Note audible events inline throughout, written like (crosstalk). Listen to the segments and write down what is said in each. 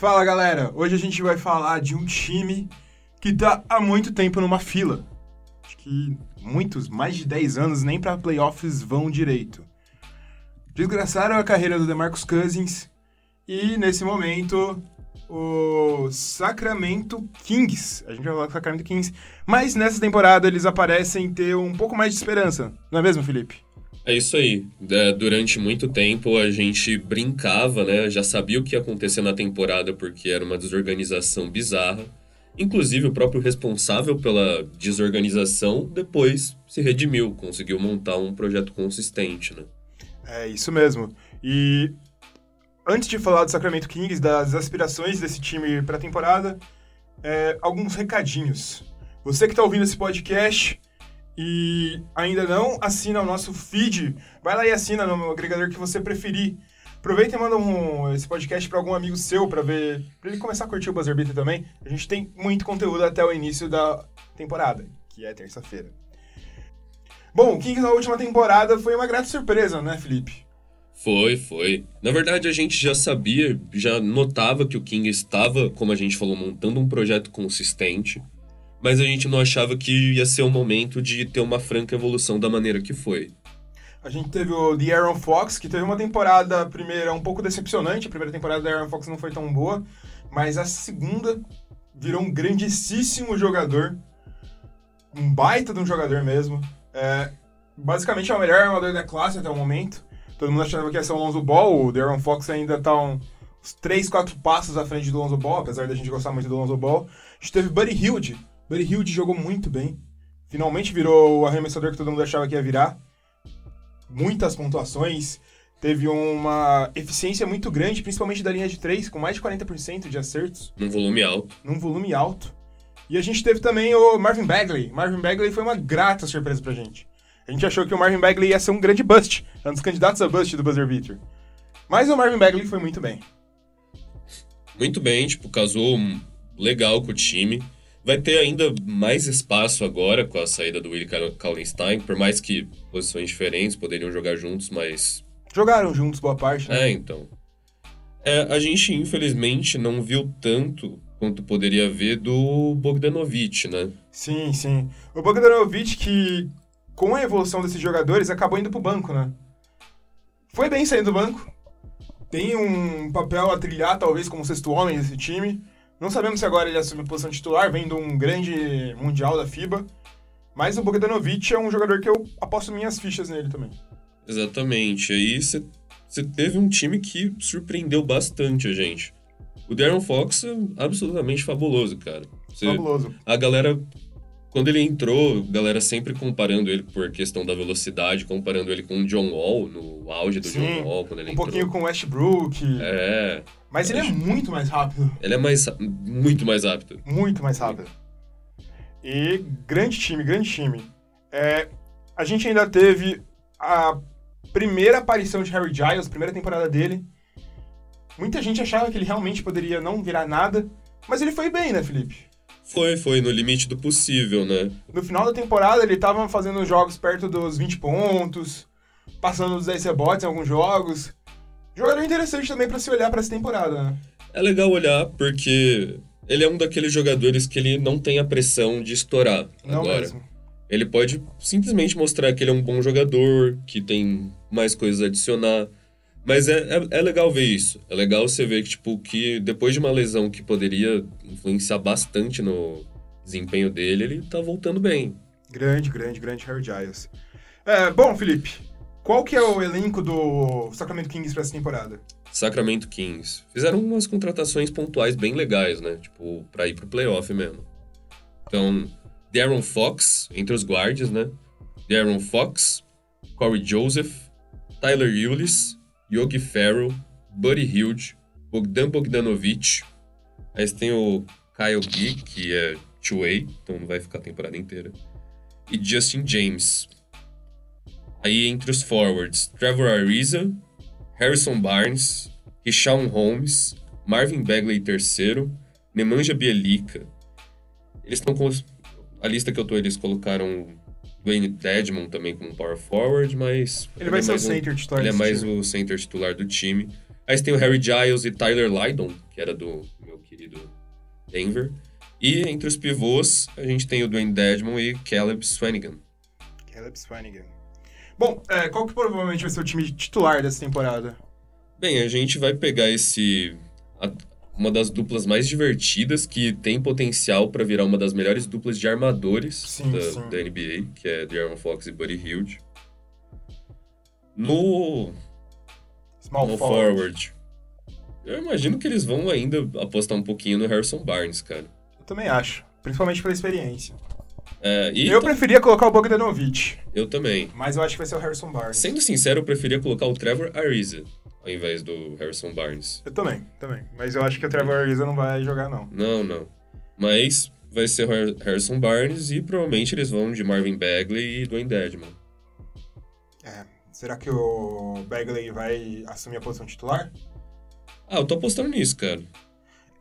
Fala galera, hoje a gente vai falar de um time que tá há muito tempo numa fila. Acho que muitos, mais de 10 anos, nem pra playoffs vão direito. Desgraçaram a carreira do DeMarcus Cousins e nesse momento o Sacramento Kings. A gente vai falar do Sacramento Kings, mas nessa temporada eles aparecem ter um pouco mais de esperança, não é mesmo, Felipe? É isso aí. É, durante muito tempo a gente brincava, né? Já sabia o que ia acontecer na temporada porque era uma desorganização bizarra. Inclusive o próprio responsável pela desorganização depois se redimiu, conseguiu montar um projeto consistente, né? É isso mesmo. E antes de falar do Sacramento Kings, das aspirações desse time para a temporada, é, alguns recadinhos. Você que está ouvindo esse podcast e ainda não assina o nosso feed, vai lá e assina no agregador que você preferir. Aproveita e manda um, esse podcast para algum amigo seu para ver, para ele começar a curtir o Buzzer Beater também. A gente tem muito conteúdo até o início da temporada, que é terça-feira. Bom, o Kings na última temporada foi uma grata surpresa, né, Felipe? Foi, foi. Na verdade, a gente já sabia, já notava que o King estava, como a gente falou, montando um projeto consistente, mas a gente não achava que ia ser o momento de ter uma franca evolução da maneira que foi. A gente teve o The Aaron Fox, que teve uma temporada primeira um pouco decepcionante. A primeira temporada do Aaron Fox não foi tão boa, mas a segunda virou um grandíssimo jogador. Um baita de um jogador mesmo. É, basicamente é o melhor armador da classe até o momento. Todo mundo achava que ia ser o Lonzo Ball, o Darren Fox ainda tá uns 3, 4 passos à frente do Lonzo Ball, apesar da gente gostar muito do Lonzo Ball. A gente teve Buddy Hilde. Buddy Hilde jogou muito bem. Finalmente virou o arremessador que todo mundo achava que ia virar. Muitas pontuações. Teve uma eficiência muito grande, principalmente da linha de 3, com mais de 40% de acertos. Num volume alto. Num volume alto. E a gente teve também o Marvin Bagley. Marvin Bagley foi uma grata surpresa pra gente. A gente achou que o Marvin Bagley ia ser um grande bust, um dos candidatos a bust do buzzer beater. Mas o Marvin Bagley foi muito bem. Muito bem, tipo, casou legal com o time. Vai ter ainda mais espaço agora com a saída do Willie Kallenstein, por mais que posições diferentes poderiam jogar juntos, mas. Jogaram juntos boa parte, né? É, então. É, a gente, infelizmente, não viu tanto quanto poderia ver do Bogdanovich, né? Sim, sim. O Bogdanovich que com a evolução desses jogadores, acabou indo pro banco, né? Foi bem saindo do banco. Tem um papel a trilhar, talvez, como sexto homem desse time. Não sabemos se agora ele assume a posição titular, vendo um grande mundial da FIBA. Mas o Bogdanovic é um jogador que eu aposto minhas fichas nele também. Exatamente. Aí você teve um time que surpreendeu bastante a gente. O Darren Fox é absolutamente fabuloso, cara. Cê, fabuloso. A galera quando ele entrou, galera sempre comparando ele por questão da velocidade, comparando ele com o John Wall, no auge do Sim, John Wall, quando ele um entrou. pouquinho com o Westbrook. É. Mas ele é muito mais rápido. Ele é mais, muito mais rápido. Muito mais rápido. E grande time, grande time. É, a gente ainda teve a primeira aparição de Harry Giles, primeira temporada dele. Muita gente achava que ele realmente poderia não virar nada, mas ele foi bem, né, Felipe? Foi, foi, no limite do possível, né? No final da temporada, ele tava fazendo jogos perto dos 20 pontos, passando dos 10 rebotes em alguns jogos. Jogador interessante também para se olhar para essa temporada, né? É legal olhar porque ele é um daqueles jogadores que ele não tem a pressão de estourar não agora. Mesmo. Ele pode simplesmente mostrar que ele é um bom jogador, que tem mais coisas a adicionar. Mas é, é, é, legal ver isso. É legal você ver que, tipo, que depois de uma lesão que poderia influenciar bastante no desempenho dele, ele tá voltando bem. Grande, grande, grande Harry Giles. É, bom, Felipe, qual que é o elenco do Sacramento Kings pra essa temporada? Sacramento Kings. Fizeram umas contratações pontuais bem legais, né? Tipo, pra ir pro playoff mesmo. Então, Darren Fox, entre os guardas, né? Darren Fox, Corey Joseph, Tyler Eulis, Yogi Ferrell, Buddy Hilde, Bogdan Bogdanovic. Aí você tem o Kyle Gee, que é two-way, então não vai ficar a temporada inteira. E Justin James. Aí entre os forwards, Trevor Ariza, Harrison Barnes, Rishawn Holmes, Marvin Bagley III, Nemanja Bielica. Eles estão com... A lista que eu tô, eles colocaram Dwayne Dedmon também como power forward, mas... Ele, ele vai é ser o center um, titular Ele é mais time. o center titular do time. Aí você tem o Harry Giles e Tyler Lydon, que era do meu querido Denver. E entre os pivôs, a gente tem o Dwayne Dedmon e Caleb Swanigan. Caleb Swanigan. Bom, é, qual que provavelmente vai ser o time titular dessa temporada? Bem, a gente vai pegar esse uma das duplas mais divertidas que tem potencial para virar uma das melhores duplas de armadores Sim, da, sim. da NBA, que é De'Aaron Fox e Buddy Hield. No Small no forward. forward. Eu imagino que eles vão ainda apostar um pouquinho no Harrison Barnes, cara. Eu também acho. Principalmente pela experiência. É, e eu ta- preferia colocar o Bogdanovic, eu também. mas eu acho que vai ser o Harrison Barnes. Sendo sincero, eu preferia colocar o Trevor Ariza ao invés do Harrison Barnes. Eu também, também. Mas eu acho que o Trevor Ariza não vai jogar, não. Não, não. Mas vai ser o Har- Harrison Barnes e provavelmente eles vão de Marvin Bagley e Dwayne Dedmon. É, será que o Bagley vai assumir a posição titular? Ah, eu tô apostando nisso, cara.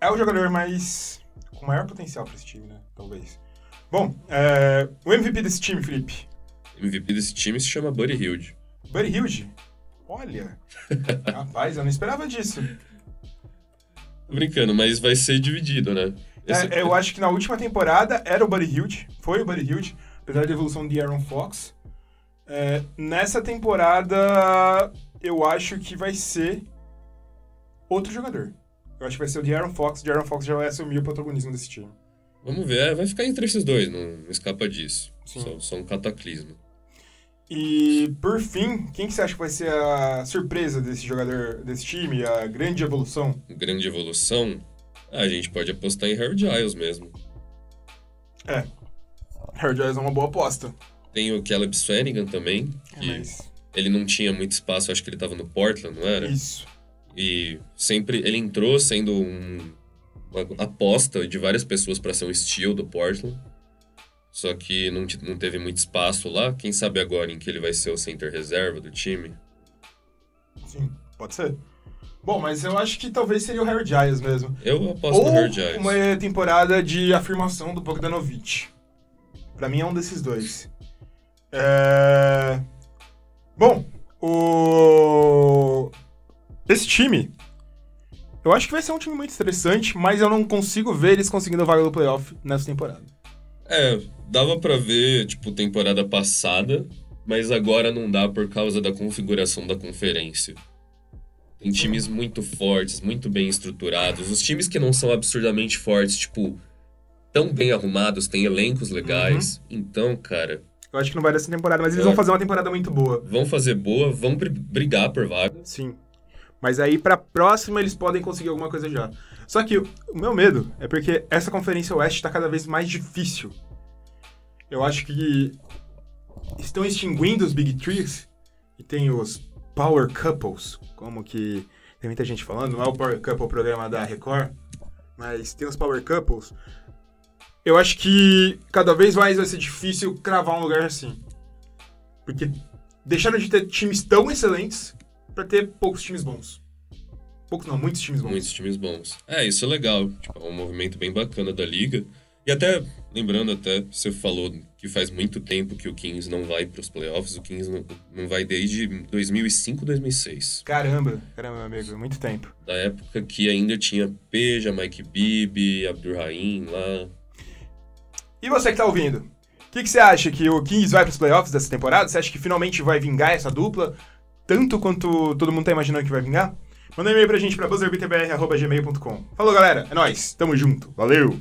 É o jogador mais. com maior potencial pra esse time, né? Talvez. Bom, é, o MVP desse time, Felipe. O MVP desse time se chama Buddy Hield. Buddy Hilde. Olha. (laughs) Rapaz, eu não esperava disso. Tô brincando, mas vai ser dividido, né? Esse- É, eu acho que na última temporada era o Buddy Hilde. Foi o Buddy Hilde, apesar da evolução de Aaron Fox. É, nessa temporada, eu acho que vai ser outro jogador. Eu acho que vai ser o de Aaron Fox. De Aaron Fox já vai assumir o protagonismo desse time. Vamos ver, é, vai ficar entre esses dois, não, não escapa disso. Sim. Só, só um cataclismo. E, por fim, quem que você acha que vai ser a surpresa desse jogador, desse time? A grande evolução? Grande evolução, a gente pode apostar em Harry Giles mesmo. É. Harry Giles é uma boa aposta. Tem o Caleb Swanigan também, É, mas... ele não tinha muito espaço, acho que ele tava no Portland, não era? Isso. E sempre ele entrou sendo um- uma aposta de várias pessoas para ser um steal do Portland. Só que não, não teve muito espaço lá. Quem sabe agora em que ele vai ser o center reserva do time? Sim, pode ser. Bom, mas eu acho que talvez seria o Harry Giles mesmo. Eu aposto Ou no Harry Giles. uma temporada de afirmação do Bogdanovic. Pra mim é um desses dois. É... Bom, o... Esse time... Eu acho que vai ser um time muito interessante, mas eu não consigo ver eles conseguindo vaga do playoff nessa temporada. É, dava pra ver, tipo, temporada passada, mas agora não dá por causa da configuração da conferência. Tem times muito fortes, muito bem estruturados. Os times que não são absurdamente fortes, tipo, tão bem arrumados, têm elencos legais. Então, cara, Eu acho que não vai dessa temporada, mas eles vão fazer uma temporada muito boa. vão fazer boa, vão bri- brigar por vaga. Sim. Mas aí pra próxima eles podem conseguir alguma coisa já. Só que o meu medo é porque essa conferência oeste tá cada vez mais difícil. Eu acho que estão extinguindo os Big Trees e tem os Power Couples, como que tem muita gente falando, não é o Power Couple o programa da Record, mas tem os Power Couples. Eu acho que cada vez mais vai ser difícil cravar um lugar assim. Porque deixaram de ter times tão excelentes pra ter poucos times bons. Poucos não, muitos times bons. Muitos times bons. É, isso é legal. Tipo, é um movimento bem bacana da liga. E até, lembrando até, você falou que faz muito tempo que o Kings não vai pros playoffs. O Kings não, não vai desde 2005, 2006. Caramba, caramba, meu amigo, muito tempo. Da época que ainda tinha Peja, Mike Bibby, Abdur Rahim lá. E você que tá ouvindo? O que, que você acha que o Kings vai pros playoffs dessa temporada? Você acha que finalmente vai vingar essa dupla? Tanto quanto todo mundo tá imaginando que vai vingar? Manda um e-mail pra gente pra buzzerbeatbr.gmail.com. Falou, galera. É nóis. Tamo junto. Valeu!